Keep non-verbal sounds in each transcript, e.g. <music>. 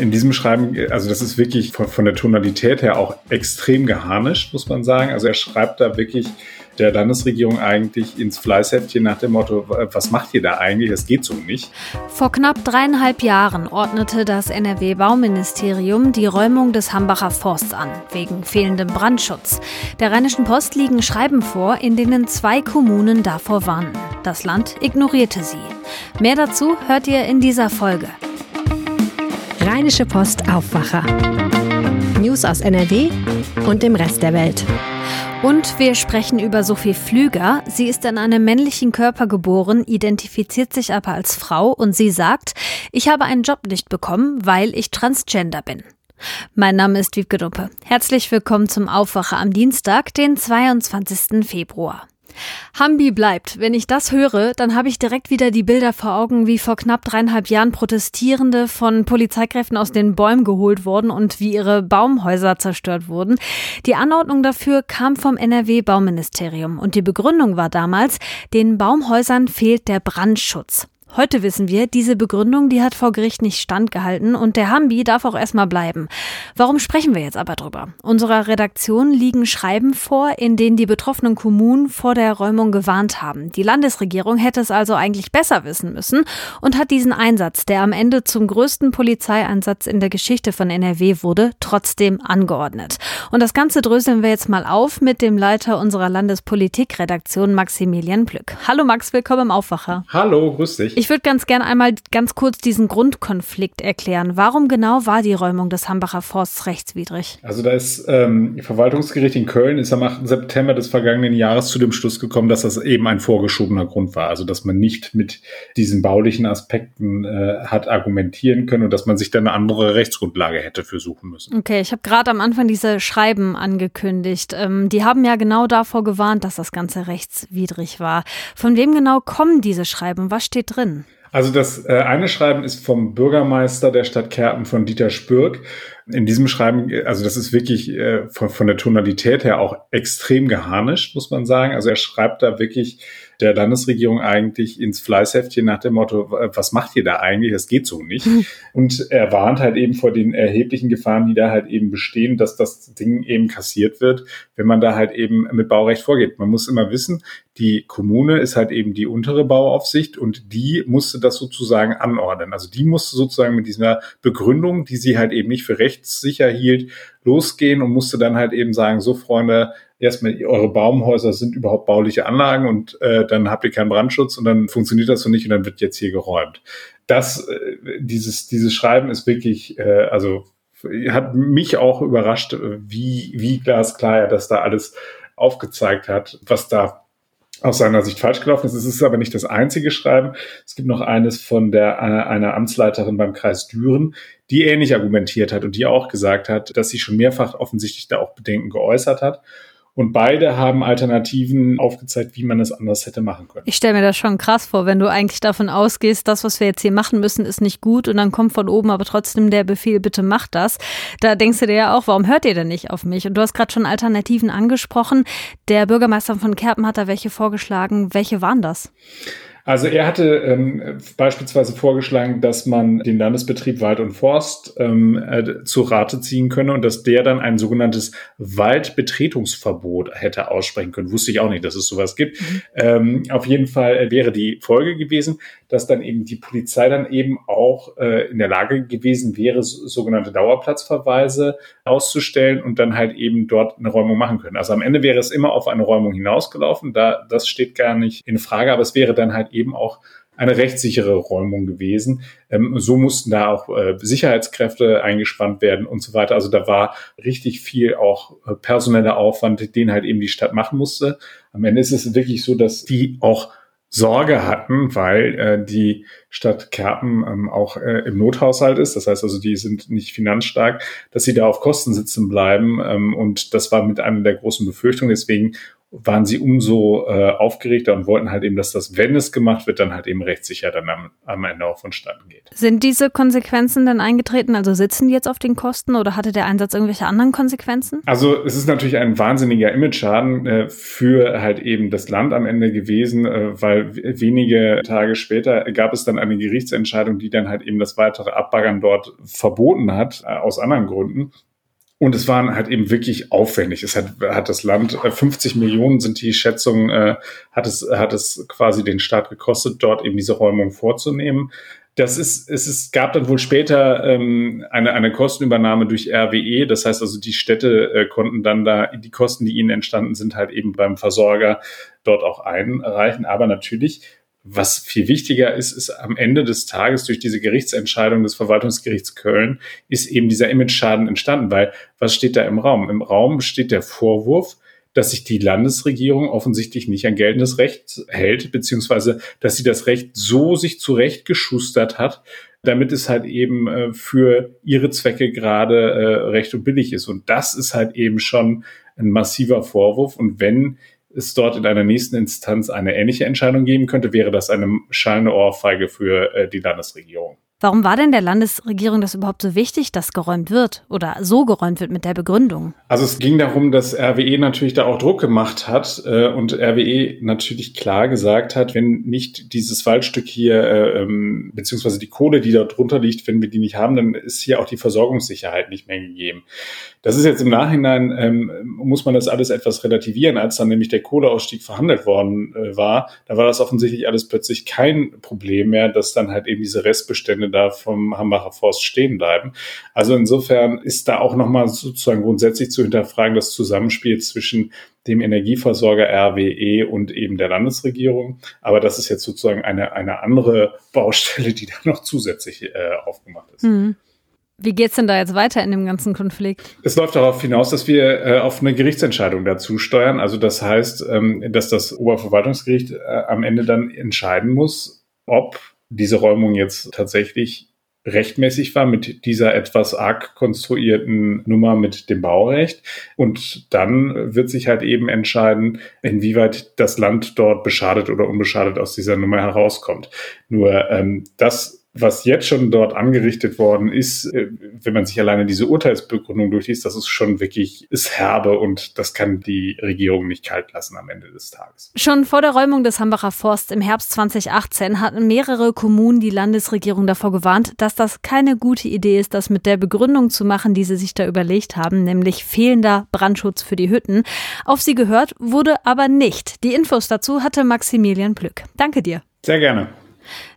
In diesem Schreiben, also das ist wirklich von, von der Tonalität her auch extrem geharnischt, muss man sagen. Also er schreibt da wirklich der Landesregierung eigentlich ins Fleißheftchen nach dem Motto, was macht ihr da eigentlich? Das geht so nicht. Vor knapp dreieinhalb Jahren ordnete das NRW-Bauministerium die Räumung des Hambacher Forsts an, wegen fehlendem Brandschutz. Der Rheinischen Post liegen Schreiben vor, in denen zwei Kommunen davor warnen. Das Land ignorierte sie. Mehr dazu hört ihr in dieser Folge. Rheinische Post Aufwacher. News aus NRW und dem Rest der Welt. Und wir sprechen über Sophie Flüger. Sie ist in einem männlichen Körper geboren, identifiziert sich aber als Frau und sie sagt, ich habe einen Job nicht bekommen, weil ich transgender bin. Mein Name ist Wiebke Duppe. Herzlich willkommen zum Aufwacher am Dienstag, den 22. Februar. Hambi bleibt. Wenn ich das höre, dann habe ich direkt wieder die Bilder vor Augen, wie vor knapp dreieinhalb Jahren Protestierende von Polizeikräften aus den Bäumen geholt wurden und wie ihre Baumhäuser zerstört wurden. Die Anordnung dafür kam vom NRW-Bauministerium und die Begründung war damals, den Baumhäusern fehlt der Brandschutz. Heute wissen wir, diese Begründung, die hat vor Gericht nicht standgehalten und der Hambi darf auch erstmal bleiben. Warum sprechen wir jetzt aber drüber? Unserer Redaktion liegen Schreiben vor, in denen die betroffenen Kommunen vor der Räumung gewarnt haben. Die Landesregierung hätte es also eigentlich besser wissen müssen und hat diesen Einsatz, der am Ende zum größten Polizeieinsatz in der Geschichte von NRW wurde, trotzdem angeordnet. Und das Ganze dröseln wir jetzt mal auf mit dem Leiter unserer Landespolitikredaktion Maximilian Plück. Hallo Max, willkommen im Aufwacher. Hallo, grüß dich. Ich würde ganz gerne einmal ganz kurz diesen Grundkonflikt erklären. Warum genau war die Räumung des Hambacher Forsts rechtswidrig? Also da ist ähm, Verwaltungsgericht in Köln ist am 8. September des vergangenen Jahres zu dem Schluss gekommen, dass das eben ein vorgeschobener Grund war. Also dass man nicht mit diesen baulichen Aspekten äh, hat argumentieren können und dass man sich dann eine andere Rechtsgrundlage hätte für suchen müssen. Okay, ich habe gerade am Anfang diese Schreiben angekündigt. Ähm, die haben ja genau davor gewarnt, dass das Ganze rechtswidrig war. Von wem genau kommen diese Schreiben? Was steht drin? Also das äh, eine Schreiben ist vom Bürgermeister der Stadt Kerpen von Dieter Spürk. In diesem Schreiben, also das ist wirklich äh, von, von der Tonalität her auch extrem geharnischt, muss man sagen. Also er schreibt da wirklich der Landesregierung eigentlich ins Fleißheftchen nach dem Motto, was macht ihr da eigentlich? Das geht so nicht. Mhm. Und er warnt halt eben vor den erheblichen Gefahren, die da halt eben bestehen, dass das Ding eben kassiert wird, wenn man da halt eben mit Baurecht vorgeht. Man muss immer wissen, die Kommune ist halt eben die untere Bauaufsicht und die musste das sozusagen anordnen. Also die musste sozusagen mit dieser Begründung, die sie halt eben nicht für rechtssicher hielt, losgehen und musste dann halt eben sagen, so Freunde, erstmal eure Baumhäuser sind überhaupt bauliche Anlagen und äh, dann habt ihr keinen Brandschutz und dann funktioniert das so nicht und dann wird jetzt hier geräumt. Das, äh, dieses, dieses Schreiben ist wirklich, äh, also hat mich auch überrascht, wie, wie glasklar er das da alles aufgezeigt hat, was da aus seiner Sicht falsch gelaufen ist. Es ist aber nicht das einzige Schreiben. Es gibt noch eines von der, äh, einer Amtsleiterin beim Kreis Düren, die ähnlich argumentiert hat und die auch gesagt hat, dass sie schon mehrfach offensichtlich da auch Bedenken geäußert hat und beide haben Alternativen aufgezeigt, wie man es anders hätte machen können. Ich stelle mir das schon krass vor, wenn du eigentlich davon ausgehst, das, was wir jetzt hier machen müssen, ist nicht gut und dann kommt von oben aber trotzdem der Befehl, bitte macht das. Da denkst du dir ja auch, warum hört ihr denn nicht auf mich? Und du hast gerade schon Alternativen angesprochen. Der Bürgermeister von Kerpen hat da welche vorgeschlagen. Welche waren das? Also er hatte ähm, beispielsweise vorgeschlagen, dass man den Landesbetrieb Wald und Forst ähm, äh, zu Rate ziehen könne und dass der dann ein sogenanntes Waldbetretungsverbot hätte aussprechen können. Wusste ich auch nicht, dass es sowas gibt. Mhm. Ähm, auf jeden Fall äh, wäre die Folge gewesen, dass dann eben die Polizei dann eben auch äh, in der Lage gewesen wäre, so, sogenannte Dauerplatzverweise auszustellen und dann halt eben dort eine Räumung machen können. Also am Ende wäre es immer auf eine Räumung hinausgelaufen. Da, das steht gar nicht in Frage, aber es wäre dann halt eben auch eine rechtssichere Räumung gewesen. Ähm, so mussten da auch äh, Sicherheitskräfte eingespannt werden und so weiter. Also da war richtig viel auch äh, personeller Aufwand, den halt eben die Stadt machen musste. Am Ende ist es wirklich so, dass die auch Sorge hatten, weil äh, die Stadt Kerpen ähm, auch äh, im Nothaushalt ist. Das heißt also, die sind nicht finanzstark, dass sie da auf Kosten sitzen bleiben. Ähm, und das war mit einer der großen Befürchtungen. Deswegen waren sie umso äh, aufgeregter und wollten halt eben, dass das, wenn es gemacht wird, dann halt eben rechtssicher dann am, am Ende auch vonstatten geht. Sind diese Konsequenzen denn eingetreten? Also sitzen die jetzt auf den Kosten oder hatte der Einsatz irgendwelche anderen Konsequenzen? Also es ist natürlich ein wahnsinniger Image-Schaden äh, für halt eben das Land am Ende gewesen, äh, weil wenige Tage später gab es dann eine Gerichtsentscheidung, die dann halt eben das weitere Abbaggern dort verboten hat, äh, aus anderen Gründen. Und es waren halt eben wirklich aufwendig. Es hat, hat das Land, 50 äh, Millionen sind die Schätzungen, äh, hat, es, hat es quasi den Staat gekostet, dort eben diese Räumung vorzunehmen. Das ist, es ist, gab dann wohl später ähm, eine, eine Kostenübernahme durch RWE. Das heißt also, die Städte äh, konnten dann da die Kosten, die ihnen entstanden sind, halt eben beim Versorger dort auch einreichen. Aber natürlich was viel wichtiger ist, ist am Ende des Tages durch diese Gerichtsentscheidung des Verwaltungsgerichts Köln ist eben dieser Image-Schaden entstanden, weil was steht da im Raum? Im Raum steht der Vorwurf, dass sich die Landesregierung offensichtlich nicht an geltendes Recht hält, beziehungsweise dass sie das Recht so sich zurechtgeschustert hat, damit es halt eben äh, für ihre Zwecke gerade äh, recht und billig ist. Und das ist halt eben schon ein massiver Vorwurf. Und wenn es dort in einer nächsten Instanz eine ähnliche Entscheidung geben könnte, wäre das eine schallende Ohrfeige für äh, die Landesregierung. Warum war denn der Landesregierung das überhaupt so wichtig, dass geräumt wird oder so geräumt wird mit der Begründung? Also es ging darum, dass RWE natürlich da auch Druck gemacht hat äh, und RWE natürlich klar gesagt hat, wenn nicht dieses Waldstück hier, äh, ähm, beziehungsweise die Kohle, die da drunter liegt, wenn wir die nicht haben, dann ist hier auch die Versorgungssicherheit nicht mehr gegeben. Das ist jetzt im Nachhinein, ähm, muss man das alles etwas relativieren, als dann nämlich der Kohleausstieg verhandelt worden äh, war, da war das offensichtlich alles plötzlich kein Problem mehr, dass dann halt eben diese Restbestände da vom Hambacher Forst stehen bleiben. Also insofern ist da auch nochmal sozusagen grundsätzlich zu hinterfragen, das Zusammenspiel zwischen dem Energieversorger RWE und eben der Landesregierung. Aber das ist jetzt sozusagen eine, eine andere Baustelle, die da <laughs> noch zusätzlich äh, aufgemacht ist. Mhm. Wie geht's denn da jetzt weiter in dem ganzen Konflikt? Es läuft darauf hinaus, dass wir äh, auf eine Gerichtsentscheidung dazu steuern. Also das heißt, ähm, dass das Oberverwaltungsgericht äh, am Ende dann entscheiden muss, ob diese Räumung jetzt tatsächlich rechtmäßig war mit dieser etwas arg konstruierten Nummer mit dem Baurecht. Und dann wird sich halt eben entscheiden, inwieweit das Land dort beschadet oder unbeschadet aus dieser Nummer herauskommt. Nur ähm, das was jetzt schon dort angerichtet worden ist, äh, wenn man sich alleine diese Urteilsbegründung durchliest, das ist schon wirklich, ist herbe und das kann die Regierung nicht kalt lassen am Ende des Tages. Schon vor der Räumung des Hambacher Forst im Herbst 2018 hatten mehrere Kommunen die Landesregierung davor gewarnt, dass das keine gute Idee ist, das mit der Begründung zu machen, die sie sich da überlegt haben, nämlich fehlender Brandschutz für die Hütten. Auf sie gehört wurde aber nicht. Die Infos dazu hatte Maximilian Plück. Danke dir. Sehr gerne.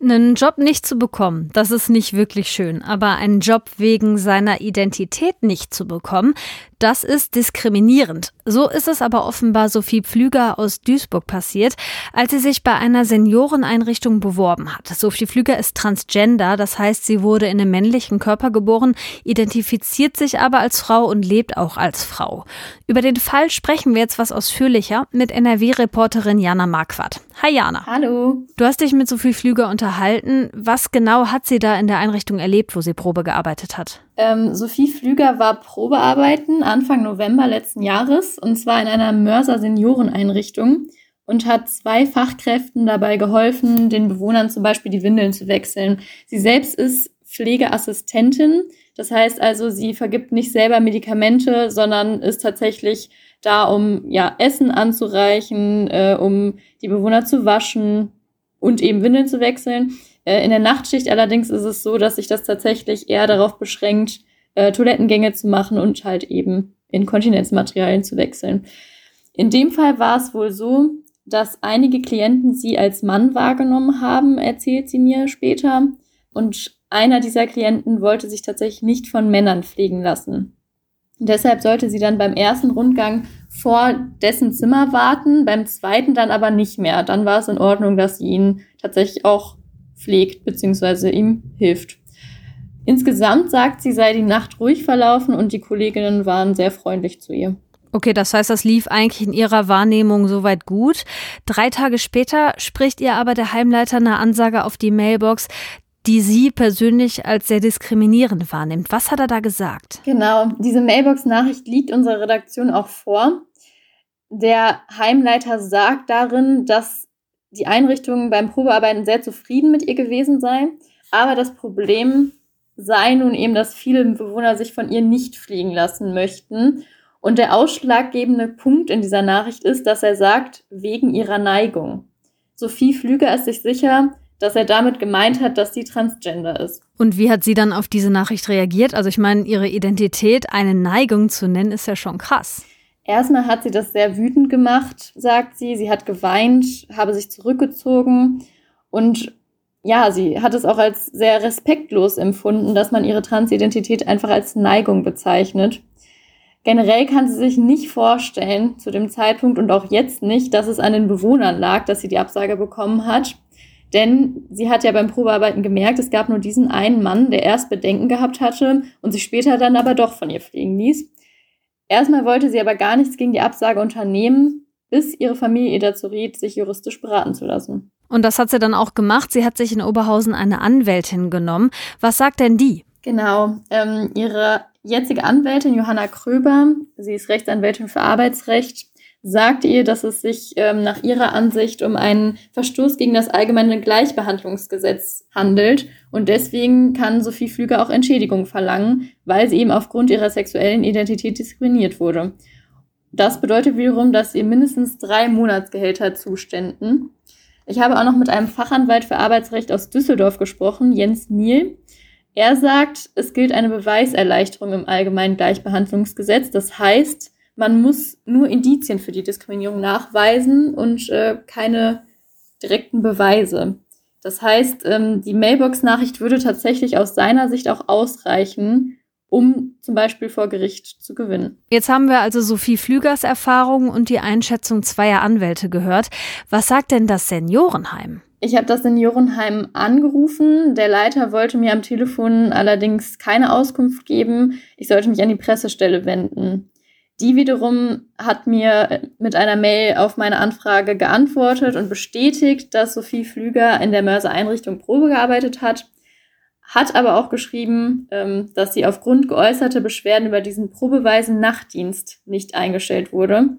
Einen Job nicht zu bekommen, das ist nicht wirklich schön, aber einen Job wegen seiner Identität nicht zu bekommen, das ist diskriminierend. So ist es aber offenbar Sophie Pflüger aus Duisburg passiert, als sie sich bei einer Senioreneinrichtung beworben hat. Sophie Pflüger ist transgender, das heißt, sie wurde in einem männlichen Körper geboren, identifiziert sich aber als Frau und lebt auch als Frau. Über den Fall sprechen wir jetzt was ausführlicher mit NRW-Reporterin Jana Marquardt. Hi Jana. Hallo. Du hast dich mit Sophie Pflüger unterhalten. Was genau hat sie da in der Einrichtung erlebt, wo sie Probe gearbeitet hat? Ähm, Sophie Flüger war Probearbeiten Anfang November letzten Jahres und zwar in einer Mörser Senioreneinrichtung und hat zwei Fachkräften dabei geholfen, den Bewohnern zum Beispiel die Windeln zu wechseln. Sie selbst ist Pflegeassistentin, das heißt also, sie vergibt nicht selber Medikamente, sondern ist tatsächlich da, um ja Essen anzureichen, äh, um die Bewohner zu waschen und eben Windeln zu wechseln. Äh, in der Nachtschicht allerdings ist es so, dass sich das tatsächlich eher darauf beschränkt, äh, Toilettengänge zu machen und halt eben Inkontinenzmaterialien zu wechseln. In dem Fall war es wohl so, dass einige Klienten sie als Mann wahrgenommen haben, erzählt sie mir später. Und einer dieser Klienten wollte sich tatsächlich nicht von Männern pflegen lassen. Deshalb sollte sie dann beim ersten Rundgang vor dessen Zimmer warten, beim zweiten dann aber nicht mehr. Dann war es in Ordnung, dass sie ihn tatsächlich auch pflegt bzw. ihm hilft. Insgesamt sagt sie, sei die Nacht ruhig verlaufen und die Kolleginnen waren sehr freundlich zu ihr. Okay, das heißt, das lief eigentlich in ihrer Wahrnehmung soweit gut. Drei Tage später spricht ihr aber der Heimleiter eine Ansage auf die Mailbox, die sie persönlich als sehr diskriminierend wahrnimmt. Was hat er da gesagt? Genau, diese Mailbox-Nachricht liegt unserer Redaktion auch vor. Der Heimleiter sagt darin, dass die Einrichtung beim Probearbeiten sehr zufrieden mit ihr gewesen sei. Aber das Problem sei nun eben, dass viele Bewohner sich von ihr nicht fliegen lassen möchten. Und der ausschlaggebende Punkt in dieser Nachricht ist, dass er sagt, wegen ihrer Neigung. Sophie Flüger ist sich sicher, dass er damit gemeint hat, dass sie transgender ist. Und wie hat sie dann auf diese Nachricht reagiert? Also ich meine, ihre Identität eine Neigung zu nennen, ist ja schon krass. Erstmal hat sie das sehr wütend gemacht, sagt sie. Sie hat geweint, habe sich zurückgezogen und ja, sie hat es auch als sehr respektlos empfunden, dass man ihre Transidentität einfach als Neigung bezeichnet. Generell kann sie sich nicht vorstellen, zu dem Zeitpunkt und auch jetzt nicht, dass es an den Bewohnern lag, dass sie die Absage bekommen hat. Denn sie hat ja beim Probearbeiten gemerkt, es gab nur diesen einen Mann, der erst Bedenken gehabt hatte und sich später dann aber doch von ihr fliegen ließ. Erstmal wollte sie aber gar nichts gegen die Absage unternehmen, bis ihre Familie ihr dazu riet, sich juristisch beraten zu lassen. Und das hat sie dann auch gemacht. Sie hat sich in Oberhausen eine Anwältin genommen. Was sagt denn die? Genau, ähm, ihre jetzige Anwältin Johanna Kröber, sie ist Rechtsanwältin für Arbeitsrecht, sagt ihr, dass es sich ähm, nach ihrer Ansicht um einen Verstoß gegen das allgemeine Gleichbehandlungsgesetz handelt und deswegen kann Sophie Flüger auch Entschädigung verlangen, weil sie eben aufgrund ihrer sexuellen Identität diskriminiert wurde. Das bedeutet wiederum, dass ihr mindestens drei Monatsgehälter zuständen. Ich habe auch noch mit einem Fachanwalt für Arbeitsrecht aus Düsseldorf gesprochen, Jens Niel. Er sagt, es gilt eine Beweiserleichterung im allgemeinen Gleichbehandlungsgesetz. Das heißt, man muss nur Indizien für die Diskriminierung nachweisen und äh, keine direkten Beweise. Das heißt, ähm, die Mailbox-Nachricht würde tatsächlich aus seiner Sicht auch ausreichen, um zum Beispiel vor Gericht zu gewinnen. Jetzt haben wir also Sophie Flügers Erfahrung und die Einschätzung zweier Anwälte gehört. Was sagt denn das Seniorenheim? Ich habe das Seniorenheim angerufen. Der Leiter wollte mir am Telefon allerdings keine Auskunft geben. Ich sollte mich an die Pressestelle wenden. Die wiederum hat mir mit einer Mail auf meine Anfrage geantwortet und bestätigt, dass Sophie Flüger in der Mörser-Einrichtung Probe gearbeitet hat hat aber auch geschrieben, ähm, dass sie aufgrund geäußerter Beschwerden über diesen probeweisen Nachtdienst nicht eingestellt wurde.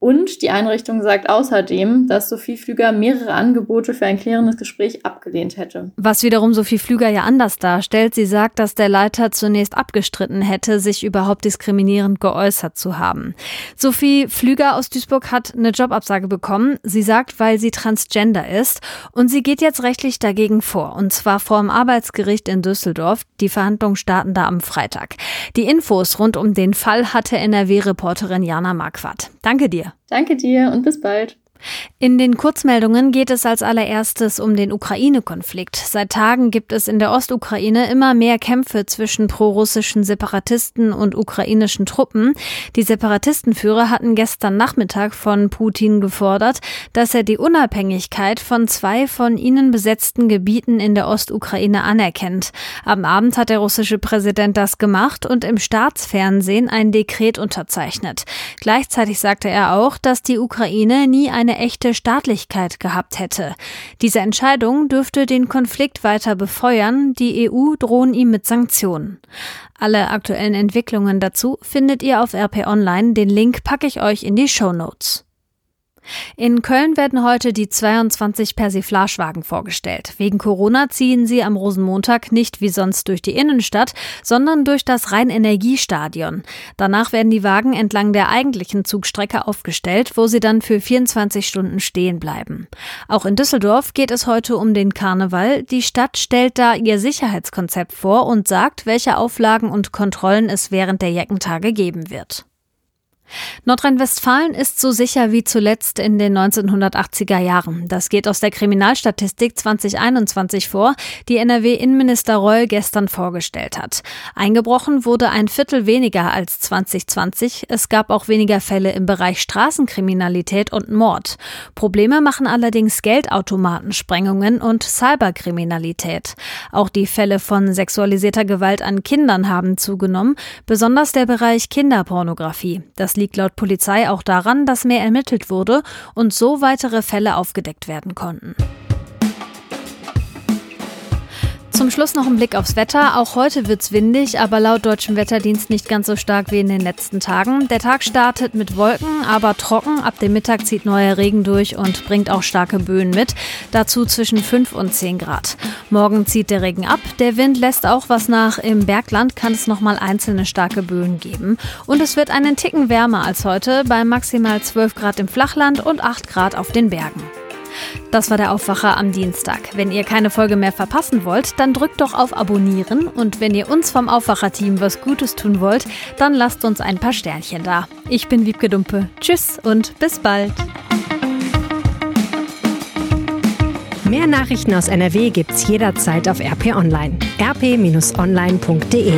Und die Einrichtung sagt außerdem, dass Sophie Flüger mehrere Angebote für ein klärendes Gespräch abgelehnt hätte. Was wiederum Sophie Flüger ja anders darstellt. Sie sagt, dass der Leiter zunächst abgestritten hätte, sich überhaupt diskriminierend geäußert zu haben. Sophie Flüger aus Duisburg hat eine Jobabsage bekommen. Sie sagt, weil sie transgender ist. Und sie geht jetzt rechtlich dagegen vor. Und zwar vor dem Arbeitsgericht in Düsseldorf. Die Verhandlungen starten da am Freitag. Die Infos rund um den Fall hatte NRW-Reporterin Jana Marquardt. Danke dir. Danke dir und bis bald. In den Kurzmeldungen geht es als allererstes um den Ukraine-Konflikt. Seit Tagen gibt es in der Ostukraine immer mehr Kämpfe zwischen prorussischen Separatisten und ukrainischen Truppen. Die Separatistenführer hatten gestern Nachmittag von Putin gefordert, dass er die Unabhängigkeit von zwei von ihnen besetzten Gebieten in der Ostukraine anerkennt. Am Abend hat der russische Präsident das gemacht und im Staatsfernsehen ein Dekret unterzeichnet. Gleichzeitig sagte er auch, dass die Ukraine nie eine eine echte Staatlichkeit gehabt hätte. Diese Entscheidung dürfte den Konflikt weiter befeuern, die EU drohen ihm mit Sanktionen. Alle aktuellen Entwicklungen dazu findet ihr auf RP Online, den Link packe ich euch in die Show. In Köln werden heute die 22 Persiflagewagen vorgestellt. Wegen Corona ziehen sie am Rosenmontag nicht wie sonst durch die Innenstadt, sondern durch das Rheinenergiestadion. Danach werden die Wagen entlang der eigentlichen Zugstrecke aufgestellt, wo sie dann für 24 Stunden stehen bleiben. Auch in Düsseldorf geht es heute um den Karneval. Die Stadt stellt da ihr Sicherheitskonzept vor und sagt, welche Auflagen und Kontrollen es während der Jeckentage geben wird. Nordrhein-Westfalen ist so sicher wie zuletzt in den 1980er Jahren. Das geht aus der Kriminalstatistik 2021 vor, die NRW-Innenminister Reul gestern vorgestellt hat. Eingebrochen wurde ein Viertel weniger als 2020. Es gab auch weniger Fälle im Bereich Straßenkriminalität und Mord. Probleme machen allerdings Geldautomatensprengungen und Cyberkriminalität. Auch die Fälle von sexualisierter Gewalt an Kindern haben zugenommen, besonders der Bereich Kinderpornografie. Das liegt laut Polizei auch daran, dass mehr ermittelt wurde und so weitere Fälle aufgedeckt werden konnten. Zum Schluss noch ein Blick aufs Wetter. Auch heute wird's windig, aber laut deutschem Wetterdienst nicht ganz so stark wie in den letzten Tagen. Der Tag startet mit Wolken, aber trocken. Ab dem Mittag zieht neuer Regen durch und bringt auch starke Böen mit. Dazu zwischen 5 und 10 Grad. Morgen zieht der Regen ab. Der Wind lässt auch was nach. Im Bergland kann es nochmal einzelne starke Böen geben. Und es wird einen Ticken wärmer als heute bei maximal 12 Grad im Flachland und 8 Grad auf den Bergen. Das war der Aufwacher am Dienstag. Wenn ihr keine Folge mehr verpassen wollt, dann drückt doch auf Abonnieren und wenn ihr uns vom Aufwacher-Team was Gutes tun wollt, dann lasst uns ein paar Sternchen da. Ich bin Wiebke Dumpe. Tschüss und bis bald. Mehr Nachrichten aus NRW gibt's jederzeit auf RP Online. rp-online.de